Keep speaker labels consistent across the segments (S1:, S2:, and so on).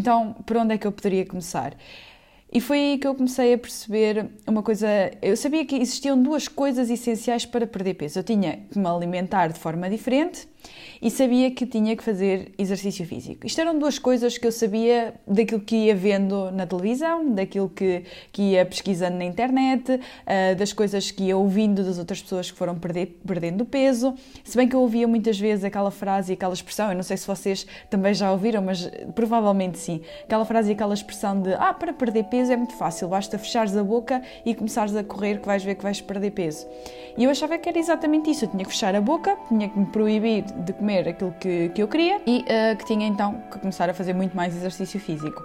S1: Então, por onde é que eu poderia começar? E foi aí que eu comecei a perceber uma coisa. Eu sabia que existiam duas coisas essenciais para perder peso. Eu tinha que me alimentar de forma diferente e sabia que tinha que fazer exercício físico. Isto eram duas coisas que eu sabia daquilo que ia vendo na televisão, daquilo que, que ia pesquisando na internet, uh, das coisas que ia ouvindo das outras pessoas que foram perder, perdendo peso. Se bem que eu ouvia muitas vezes aquela frase e aquela expressão, eu não sei se vocês também já ouviram, mas provavelmente sim. Aquela frase e aquela expressão de ah, para perder peso é muito fácil, basta fechares a boca e começares a correr que vais ver que vais perder peso. E eu achava que era exatamente isso, eu tinha que fechar a boca, tinha que me proibir de comer aquilo que, que eu queria e uh, que tinha então que começar a fazer muito mais exercício físico.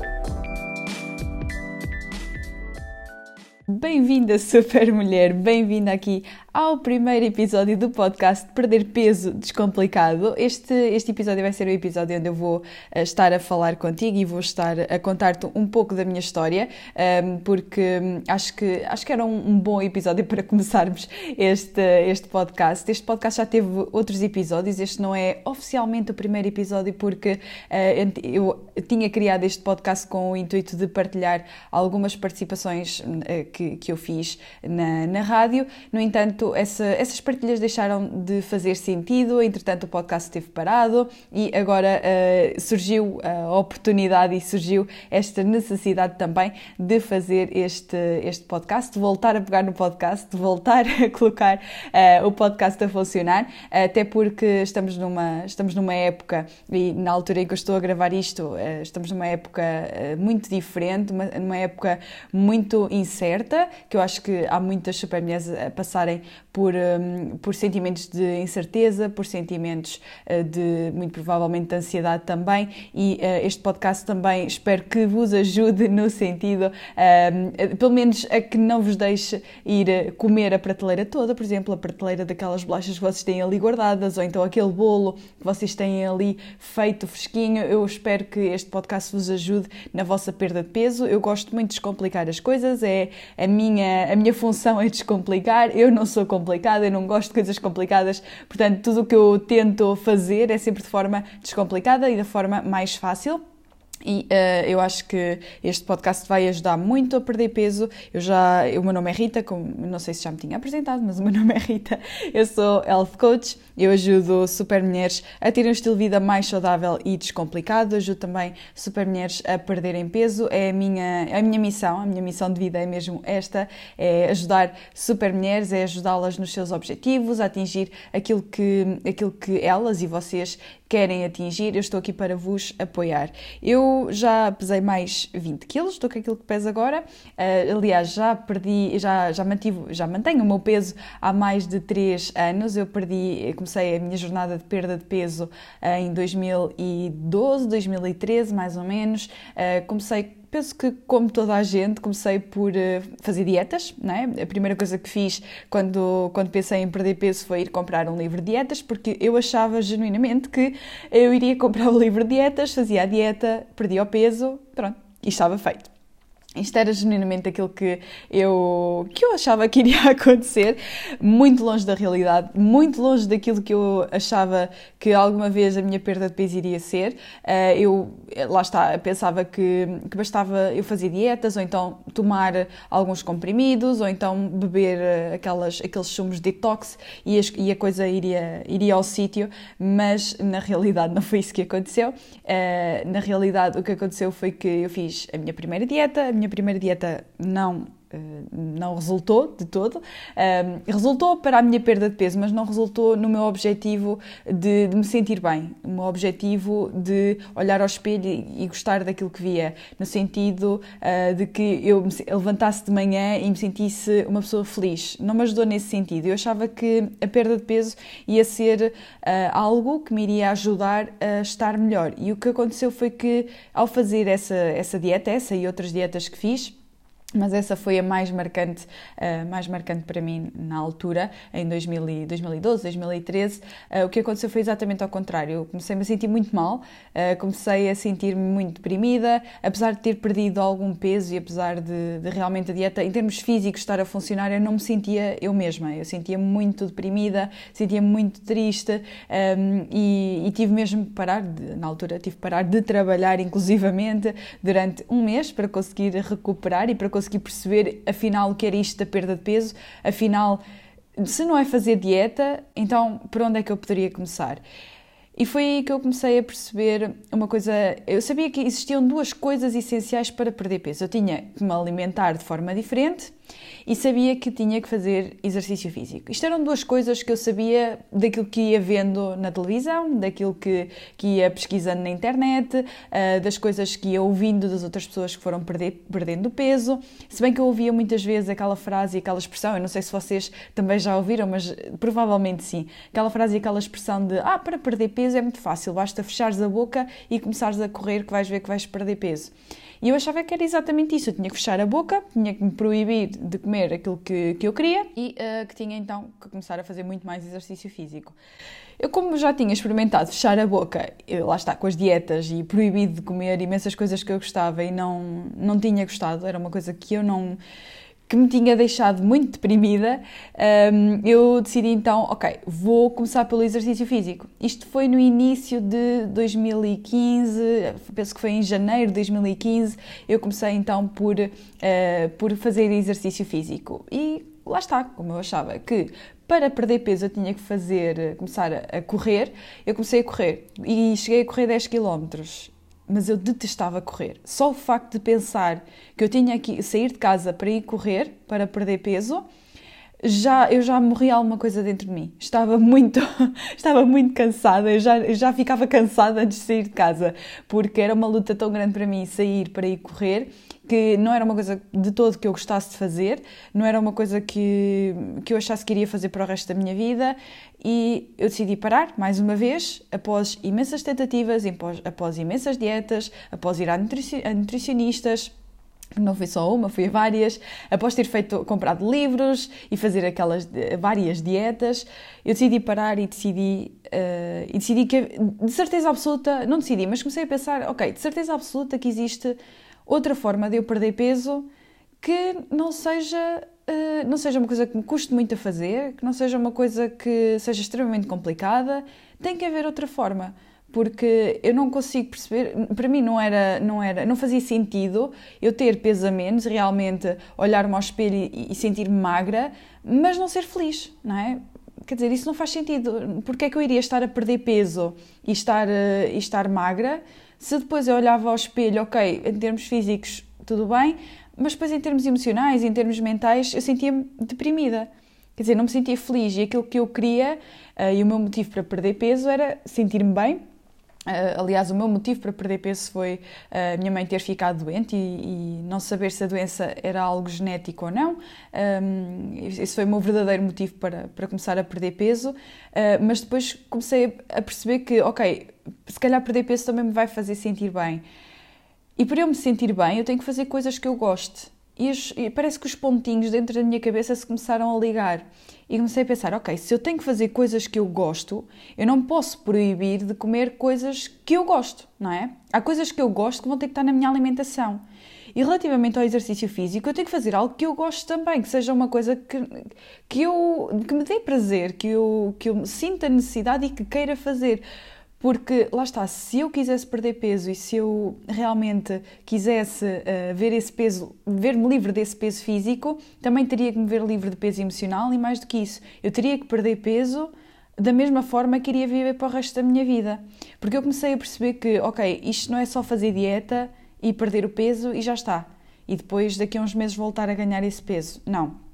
S1: Bem-vinda, super mulher, bem-vinda aqui ao primeiro episódio do podcast Perder Peso Descomplicado. Este, este episódio vai ser o episódio onde eu vou eh, estar a falar contigo e vou estar a contar-te um pouco da minha história, ehm, porque hum, acho que, acho que era um, bom episódio para começarmos este, este podcast. Este podcast já teve outros episódios, este não é oficialmente o primeiro episódio, porque uh, eu tinha criado este podcast com o intuito de partilhar algumas participações uh, que, que eu fiz na, na rádio. No entanto, entretanto, essa, essas partilhas deixaram de fazer sentido, entretanto, o podcast esteve parado e agora uh, surgiu a oportunidade e surgiu esta necessidade também de fazer este, este podcast, de voltar a pegar no podcast, de voltar a colocar uh, o podcast a funcionar, até porque estamos numa, estamos numa época, e na altura em que eu estou a gravar isto, uh, estamos numa época muito diferente, uma, numa época muito incerta, que eu acho que há muitas supermulheres a passarem por, um, por sentimentos de incerteza, por sentimentos uh, de, muito provavelmente, de ansiedade também. E uh, este podcast também espero que vos ajude no sentido, uh, pelo menos, a que não vos deixe ir comer a prateleira toda, por exemplo, a prateleira daquelas bolachas que vocês têm ali guardadas, ou então aquele bolo que vocês têm ali feito fresquinho. Eu espero que este podcast vos ajude na vossa perda de peso. Eu gosto muito de descomplicar as coisas, é a minha, a minha função é descomplicar. Eu não sou complicada, eu não gosto de coisas complicadas, portanto, tudo o que eu tento fazer é sempre de forma descomplicada e da forma mais fácil. E uh, eu acho que este podcast vai ajudar muito a perder peso. Eu já, o meu nome é Rita, como, não sei se já me tinha apresentado, mas o meu nome é Rita. Eu sou health coach. Eu ajudo super mulheres a terem um estilo de vida mais saudável e descomplicado. Ajudo também super mulheres a perderem peso. É a minha, a minha missão, a minha missão de vida é mesmo esta: é ajudar super mulheres, é ajudá-las nos seus objetivos, a atingir aquilo que, aquilo que elas e vocês querem atingir, eu estou aqui para vos apoiar. Eu já pesei mais 20 quilos do que aquilo que peso agora. Uh, aliás, já perdi, já, já, já mantenho o meu peso há mais de 3 anos. Eu perdi, comecei a minha jornada de perda de peso uh, em 2012, 2013, mais ou menos. Uh, comecei penso que, como toda a gente, comecei por uh, fazer dietas. Não é? A primeira coisa que fiz quando, quando pensei em perder peso foi ir comprar um livro de dietas, porque eu achava genuinamente que eu iria comprar o livro de dietas, fazia a dieta, perdia o peso, pronto, e estava feito. Isto era genuinamente aquilo que eu, que eu achava que iria acontecer, muito longe da realidade, muito longe daquilo que eu achava que alguma vez a minha perda de peso iria ser. Eh, eu, lá está, pensava que, que bastava eu fazer dietas, ou então tomar alguns comprimidos, ou então beber eh, aquelas, aqueles sumos de detox e, e a coisa iria, iria ao sítio, mas na realidade não foi isso que aconteceu. Eh, na realidade, o que aconteceu foi que eu fiz a minha primeira dieta, minha primeira dieta não não resultou de todo. resultou para a minha perda de peso, mas não resultou no meu objetivo de, de me sentir bem, o meu objetivo de olhar ao espelho e, gostar daquilo que via, no sentido uh, de que eu me levantasse de manhã e me sentisse uma pessoa feliz. Não me ajudou nesse sentido. Eu achava que a perda de peso ia ser uh, algo que me iria ajudar a estar melhor. E o que aconteceu foi que, ao fazer essa, essa dieta, essa e outras dietas que fiz, mas essa foi a mais marcante, uh, mais marcante para mim na altura, em 2000, 2012, 2013. Uh, o que aconteceu foi exatamente ao contrário. Eu comecei-me a sentir muito mal, uh, comecei a sentir-me muito deprimida, apesar de ter perdido algum peso e apesar de, de, realmente a dieta, em termos físicos, estar a funcionar, eu não me sentia eu mesma. Eu sentia-me muito deprimida, sentia-me muito triste um, ehm, e, e, tive mesmo que parar, de, na altura, tive que parar de trabalhar, inclusivamente, durante um mês para conseguir recuperar e para conseguir consegui perceber afinal o que era isto da perda de peso, afinal, se não é fazer dieta, então por onde é que eu poderia começar? E foi aí que eu comecei a perceber uma coisa. Eu sabia que existiam duas coisas essenciais para perder peso. Eu tinha que me alimentar de forma diferente e sabia que tinha que fazer exercício físico. Isto eram duas coisas que eu sabia daquilo que ia vendo na televisão, daquilo que, que ia pesquisando na internet, uh, das coisas que ia ouvindo das outras pessoas que foram perder, perdendo peso. Se bem que eu ouvia muitas vezes aquela frase e aquela expressão, eu não sei se vocês também já ouviram, mas provavelmente sim. Aquela frase e aquela expressão de ah, para perder peso é muito fácil, basta fechares a boca e começares a correr que vais ver que vais perder peso. E eu achava que era exatamente isso. Eu tinha que fechar a boca, tinha que me proibir de comer aquilo que, que eu queria e uh, que tinha então que começar a fazer muito mais exercício físico. Eu, como já tinha experimentado fechar a boca, eu, lá está, com as dietas e proibido de comer imensas coisas que eu gostava e não, não tinha gostado, era uma coisa que eu não que me tinha deixado muito deprimida, um, eu decidi então, ok, vou começar pelo exercício físico. Isto foi no início de 2015, penso que foi em janeiro de 2015, eu comecei então por, uh, por fazer exercício físico. E lá está, como eu achava que para perder peso eu tinha que fazer, começar a correr, eu comecei a correr e cheguei a correr 10 km mas eu detestava correr. Só o facto de pensar que eu tinha que sair de casa para ir correr, para perder peso, já eu já morria alguma coisa dentro de mim. Estava muito, estava muito cansada, eu já, eu já ficava cansada antes de sair de casa, porque era uma luta tão grande para mim sair para ir correr que não era uma coisa de todo que eu gostasse de fazer, não era uma coisa que, que eu achasse que iria fazer para o resto da minha vida e eu decidi parar, mais uma vez, após imensas tentativas, após, após imensas dietas, após ir a nutricionistas, não foi só uma, foi várias. Após ter feito, comprado livros e fazer aquelas várias dietas, eu decidi parar e decidi, uh, e decidi que, de certeza absoluta, não decidi, mas comecei a pensar, ok, de certeza absoluta que existe outra forma de eu perder peso que não seja, uh, não seja uma coisa que me custe muito a fazer, que não seja uma coisa que seja extremamente complicada. Tem que haver outra forma porque eu não consigo perceber, para mim não era, não era, não fazia sentido eu ter peso a menos, realmente olhar-me ao espelho e, e sentir-me magra, mas não ser feliz, não é? Quer dizer, isso não faz sentido. Porque é que eu iria estar a perder peso e estar, uh, e estar magra se depois eu olhava ao espelho, ok, em termos físicos tudo bem, mas depois em termos emocionais, em termos mentais, eu sentia-me deprimida. Quer dizer, não me sentia feliz e aquilo que eu queria uh, e o meu motivo para perder peso era sentir-me bem, Uh, aliás, o meu motivo para perder peso foi a uh, minha mãe ter ficado doente e, e, não saber se a doença era algo genético ou não. Um, esse foi o meu verdadeiro motivo para, para começar a perder peso. Uh, mas depois comecei a perceber que, ok, se calhar perder peso também me vai fazer sentir bem. E para eu me sentir bem, eu tenho que fazer coisas que eu gosto. E, os, e parece que os pontinhos dentro da minha cabeça se começaram a ligar. E comecei a pensar: ok, se eu tenho que fazer coisas que eu gosto, eu não posso proibir de comer coisas que eu gosto, não é? Há coisas que eu gosto que vão ter que estar na minha alimentação. E relativamente ao exercício físico, eu tenho que fazer algo que eu gosto também, que seja uma coisa que, que, eu, que me dê prazer, que eu, que eu sinta necessidade e que queira fazer. Porque lá está, se eu quisesse perder peso e se eu realmente quisesse uh, ver esse peso, ver-me livre desse peso físico, também teria que me ver livre de peso emocional e mais do que isso, eu teria que perder peso da mesma forma que iria viver para o resto da minha vida. Porque eu comecei a perceber que, ok, isto não é só fazer dieta e perder o peso e já está. e depois daqui a uns meses voltar a ganhar esse peso. Não.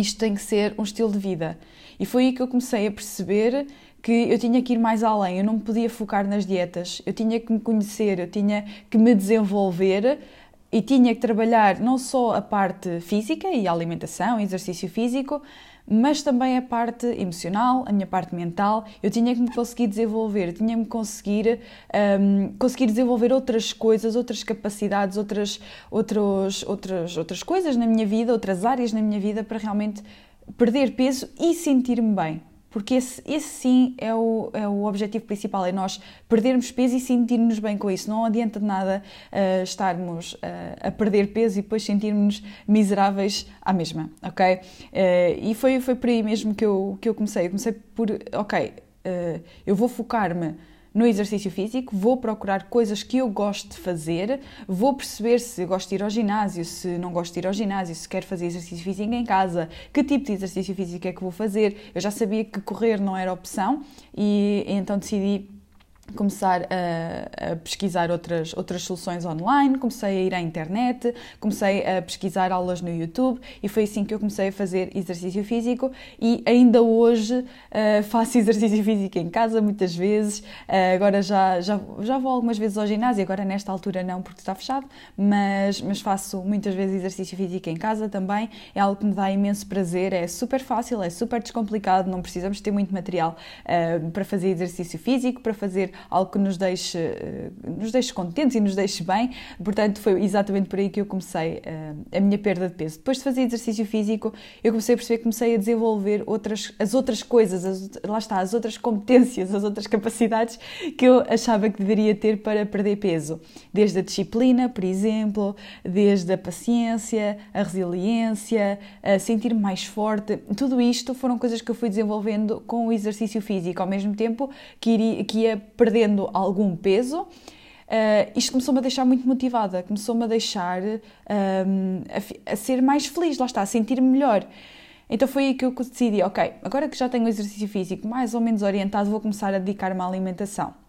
S1: Isto tem que ser um estilo de vida. E foi aí que eu comecei a perceber que eu tinha que ir mais além, eu não me podia focar nas dietas, eu tinha que me conhecer, eu tinha que me desenvolver e tinha que trabalhar não só a parte física e a alimentação, exercício físico, mas também a parte emocional, a minha parte mental. Eu tinha que me conseguir desenvolver, tinha que me conseguir, um, conseguir desenvolver outras coisas, outras capacidades, outras, outros, outras, outras coisas na minha vida, outras áreas na minha vida para realmente perder peso e sentir-me bem porque esse, esse sim é o, é o objetivo principal, é nós perdermos peso e sentirmos bem com isso. Não adianta de nada uh, estarmos uh, a perder peso e depois sentirmos miseráveis à mesma, ok? Uh, e foi, foi por aí mesmo que eu, que eu comecei. Eu comecei por, ok, eu vou focar-me no exercício físico, vou procurar coisas que eu gosto de fazer, vou perceber se gosto de ir ao ginásio, se não gosto de ir ao ginásio, se quero fazer exercício físico em casa, que tipo de exercício físico é que vou fazer. Eu já sabia que correr não era opção e então decidi começar a, a, pesquisar outras, outras soluções online, comecei a ir à internet, comecei a pesquisar aulas no YouTube e foi assim que eu comecei a fazer exercício físico e ainda hoje uh, faço exercício físico em casa muitas vezes, uh, agora já, já, já vou algumas vezes ao ginásio, agora nesta altura não porque está fechado, mas, mas faço muitas vezes exercício físico em casa também, é algo que me dá imenso prazer, é super fácil, é super descomplicado, não precisamos ter muito material uh, para fazer exercício físico, para fazer algo que nos deixe, eh, nos deixe contentes e nos deixe bem. Portanto, foi exatamente por aí que eu comecei eh, a minha perda de peso. Depois de fazer exercício físico, eu comecei a perceber que comecei a desenvolver outras, as outras coisas, as, lá está, as outras competências, as outras capacidades que eu achava que deveria ter para perder peso. Desde a disciplina, por exemplo, desde a paciência, a resiliência, a sentir-me mais forte. Tudo isto foram coisas que eu fui desenvolvendo com o exercício físico, ao mesmo tempo que, iria, que ia perdendo algum peso. Uh, isto começou-me a deixar muito motivada, começou-me a deixar um, ehm, a, a, ser mais feliz, lá está, a sentir-me melhor. Então foi aí que eu decidi, ok, agora que já tenho o exercício físico mais ou menos orientado, vou começar a dedicar-me à alimentação.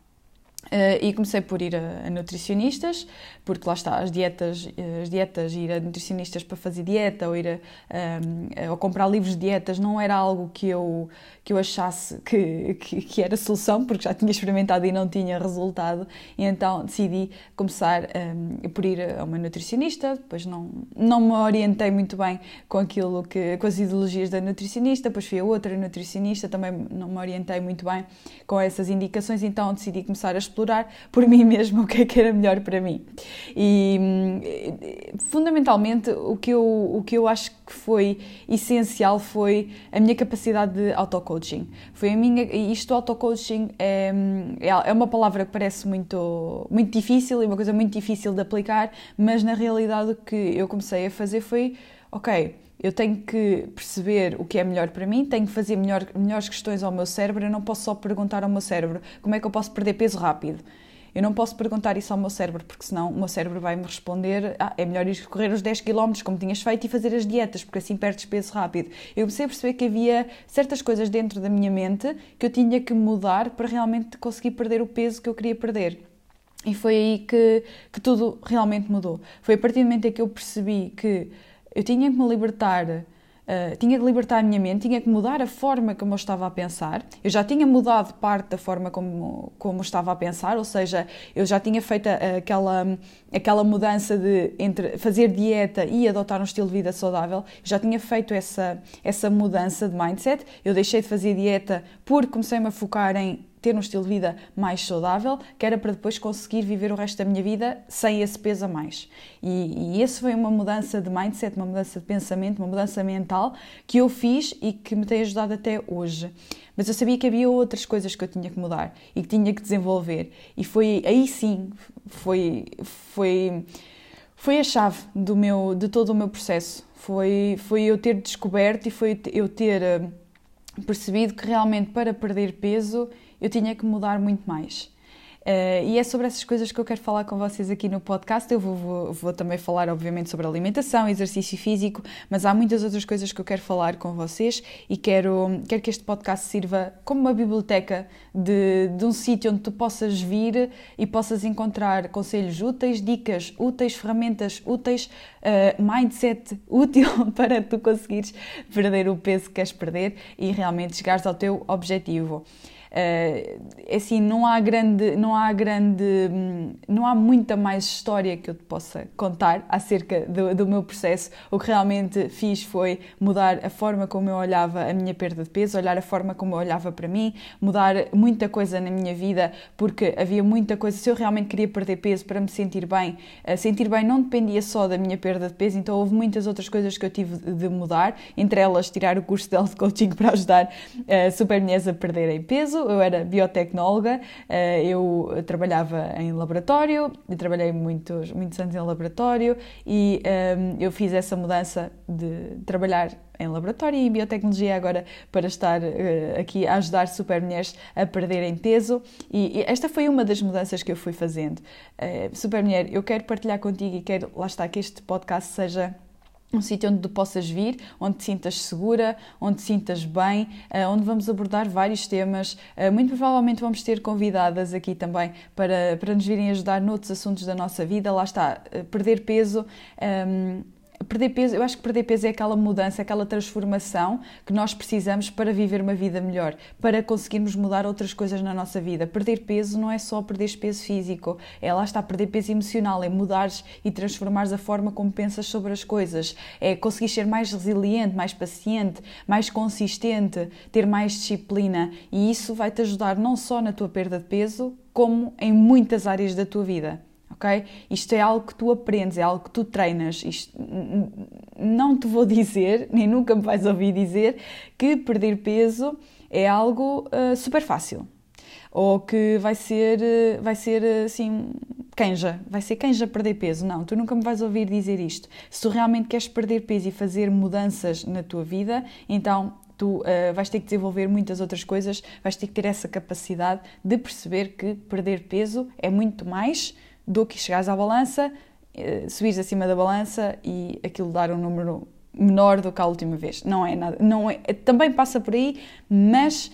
S1: Uh, e comecei por ir a, a, nutricionistas, porque lá está, as dietas, eh, as dietas, ir a nutricionistas para fazer dieta ou ir a, um, ehm, ou comprar livros de dietas não era algo que eu, que eu achasse que, que, que, era solução, porque já tinha experimentado e não tinha resultado, e então decidi começar um, por ir a uma nutricionista, depois não, não me orientei muito bem com aquilo que, com as ideologias da nutricionista, depois fui a outra nutricionista, também não me orientei muito bem com essas indicações, então decidi começar a explorar por mim mesmo o que é que era melhor para mim. E fundamentalmente o que eu, o que eu acho que foi essencial foi a minha capacidade de auto-coaching. Foi a minha, isto auto-coaching é, é, é uma palavra que parece muito, muito difícil e uma coisa muito difícil de aplicar, mas na realidade o que eu comecei a fazer foi, ok, eu tenho que perceber o que é melhor para mim, tenho que fazer melhor, melhores questões ao meu cérebro, eu não posso só perguntar ao meu cérebro como é que eu posso perder peso rápido. Eu não posso perguntar isso ao meu cérebro, porque senão o meu cérebro vai-me responder: ah, é melhor ir correr os 10 km como tinhas feito e fazer as dietas, porque assim perdes peso rápido. Eu comecei a perceber que havia certas coisas dentro da minha mente que eu tinha que mudar para realmente conseguir perder o peso que eu queria perder. E foi aí que, que tudo realmente mudou. Foi a partir do momento em que eu percebi que eu tinha que me libertar Uh, tinha que libertar a minha mente, tinha que mudar a forma como eu estava a pensar. Eu já tinha mudado parte da forma como, como estava a pensar, ou seja, eu já tinha feito aquela, aquela mudança de entre fazer dieta e adotar um estilo de vida saudável. Eu já tinha feito essa, essa mudança de mindset. Eu deixei de fazer dieta porque comecei-me a focar em ter um estilo de vida mais saudável, que era para depois conseguir viver o resto da minha vida sem esse peso a mais. E, e esse foi uma mudança de mindset, uma mudança de pensamento, uma mudança mental que eu fiz e que me tem ajudado até hoje. Mas eu sabia que havia outras coisas que eu tinha que mudar e que tinha que desenvolver. E foi aí sim, foi, foi, foi a chave do meu, de todo o meu processo. Foi, foi eu ter descoberto e foi eu ter eh, percebido que realmente para perder peso eu tinha que mudar muito mais. Uh, e é sobre essas coisas que eu quero falar com vocês aqui no podcast. Eu vou, vou, vou, também falar, obviamente, sobre alimentação, exercício físico, mas há muitas outras coisas que eu quero falar com vocês e quero, quero que este podcast sirva como uma biblioteca de, de um sítio onde tu possas vir e possas encontrar conselhos úteis, dicas úteis, ferramentas úteis, uh, mindset útil para tu conseguires perder o peso que queres perder e realmente chegares ao teu objetivo. Uh, assim, não há grande, não há grande, não há muita mais história que eu te possa contar acerca do, do meu processo. O que realmente fiz foi mudar a forma como eu olhava a minha perda de peso, olhar a forma como eu olhava para mim, mudar muita coisa na minha vida, porque havia muita coisa. Se eu realmente queria perder peso para me sentir bem, uh, sentir bem não dependia só da minha perda de peso, então houve muitas outras coisas que eu tive de mudar, entre elas tirar o curso de health coaching para ajudar uh, super mulheres a perderem peso eu era biotecnóloga, eh, eu trabalhava em laboratório, trabalhei muitos, muitos anos em laboratório e ehm, eu fiz essa mudança de trabalhar em laboratório e em biotecnologia agora para estar uh, aqui a ajudar super mulheres a perderem peso e, esta foi uma das mudanças que eu fui fazendo. Uh, super mulher, eu quero partilhar contigo e quero, lá está, que este podcast seja um sítio onde possas vir, onde te sintas segura, onde te sintas bem, eh, onde vamos abordar vários temas. Eh, muito provavelmente vamos ter convidadas aqui também para, para nos virem ajudar noutros assuntos da nossa vida. Lá está, eh, perder peso. Ehm, perder peso, eu acho que perder peso é aquela mudança, aquela transformação que nós precisamos para viver uma vida melhor, para conseguirmos mudar outras coisas na nossa vida. Perder peso não é só perder peso físico, é lá está perder peso emocional, é mudares e transformares a forma como pensas sobre as coisas, é conseguir ser mais resiliente, mais paciente, mais consistente, ter mais disciplina e isso vai te ajudar não só na tua perda de peso, como em muitas áreas da tua vida ok? Isto é algo que tu aprendes, é algo que tu treinas. Isto, não te vou dizer, nem nunca me vais ouvir dizer, que perder peso é algo uh, super fácil. Ou que vai ser, uh, vai ser assim, canja, vai ser canja perder peso. Não, tu nunca me vais ouvir dizer isto. Se tu realmente queres perder peso e fazer mudanças na tua vida, então tu uh, vais ter que desenvolver muitas outras coisas, vais ter que ter essa capacidade de perceber que perder peso é muito mais do que chegares à balança, eh, subires acima da balança e aquilo dar um número menor do que a última vez. Não é nada, não é, também passa por aí, mas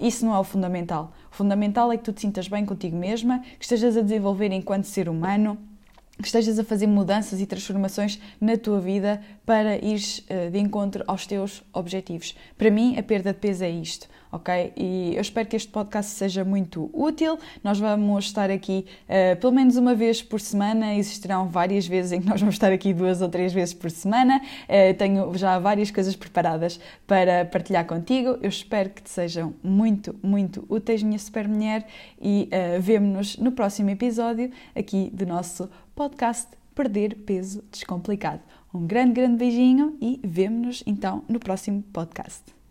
S1: isso não é o fundamental. O fundamental é que tu te sintas bem contigo mesma, que estejas a desenvolver enquanto ser humano, que estejas a fazer mudanças e transformações na tua vida para ires eh, de encontro aos teus objetivos. Para mim, a perda de peso é isto ok? E eu espero que este podcast seja muito útil. Nós vamos estar aqui uh, pelo menos uma vez por semana, existirão várias vezes em que nós vamos estar aqui duas ou três vezes por semana. Uh, tenho já várias coisas preparadas para partilhar contigo. Eu espero que te sejam muito, muito úteis, minha super mulher, e uh, vemo-nos no próximo episódio aqui do nosso podcast Perder Peso Descomplicado. Um grande, grande beijinho e vemo-nos então no próximo podcast.